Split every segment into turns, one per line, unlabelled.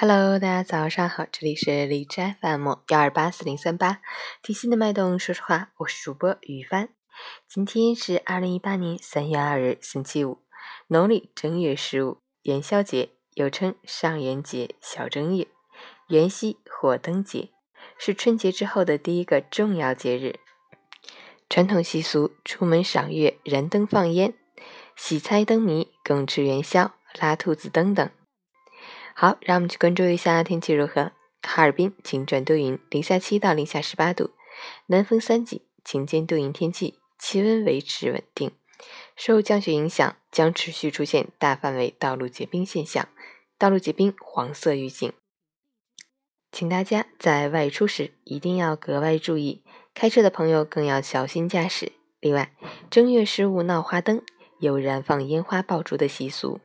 Hello，大家早上好，这里是荔枝 FM 幺二八四零三八，听心的脉动，说实话，我是主播雨帆。今天是二零一八年三月二日，星期五，农历正月十五，元宵节，又称上元节、小正月、元夕火灯节，是春节之后的第一个重要节日。传统习俗：出门赏月、燃灯放烟、喜猜灯谜、共吃元宵、拉兔子灯等。好，让我们去关注一下天气如何。哈尔滨晴转多云，零下七到零下十八度，南风三级，晴间多云天气，气温维持稳定。受降雪影响，将持续出现大范围道路结冰现象，道路结冰黄色预警，请大家在外出时一定要格外注意，开车的朋友更要小心驾驶。另外，正月十五闹花灯，有燃放烟花爆竹的习俗。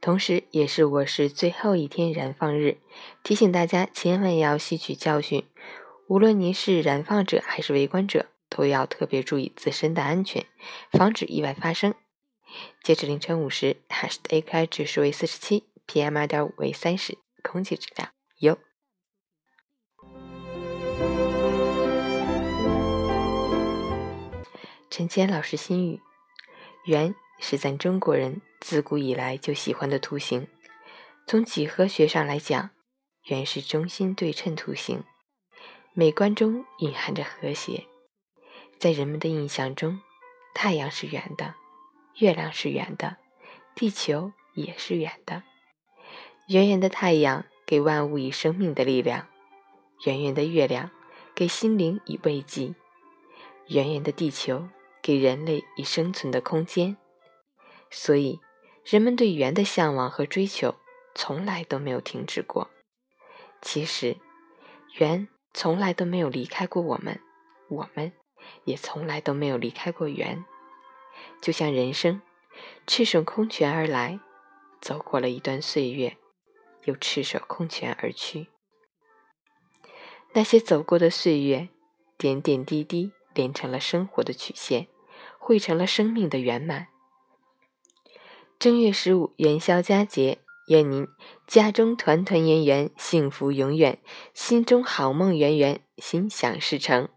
同时，也是我市最后一天燃放日，提醒大家千万要吸取教训。无论您是燃放者还是围观者，都要特别注意自身的安全，防止意外发生。截至凌晨五时，海市的 AQI 指数为四十七，PM 二点五为三十，空气质量优。陈谦老师心语：圆是咱中国人。自古以来就喜欢的图形，从几何学上来讲，圆是中心对称图形，美观中蕴含着和谐。在人们的印象中，太阳是圆的，月亮是圆的，地球也是圆的。圆圆的太阳给万物以生命的力量，圆圆的月亮给心灵以慰藉，圆圆的地球给人类以生存的空间。所以。人们对圆的向往和追求从来都没有停止过。其实，圆从来都没有离开过我们，我们也从来都没有离开过圆。就像人生，赤手空拳而来，走过了一段岁月，又赤手空拳而去。那些走过的岁月，点点滴滴连成了生活的曲线，汇成了生命的圆满。正月十五元宵佳节，愿您家中团团圆圆，幸福永远；心中好梦圆圆，心想事成。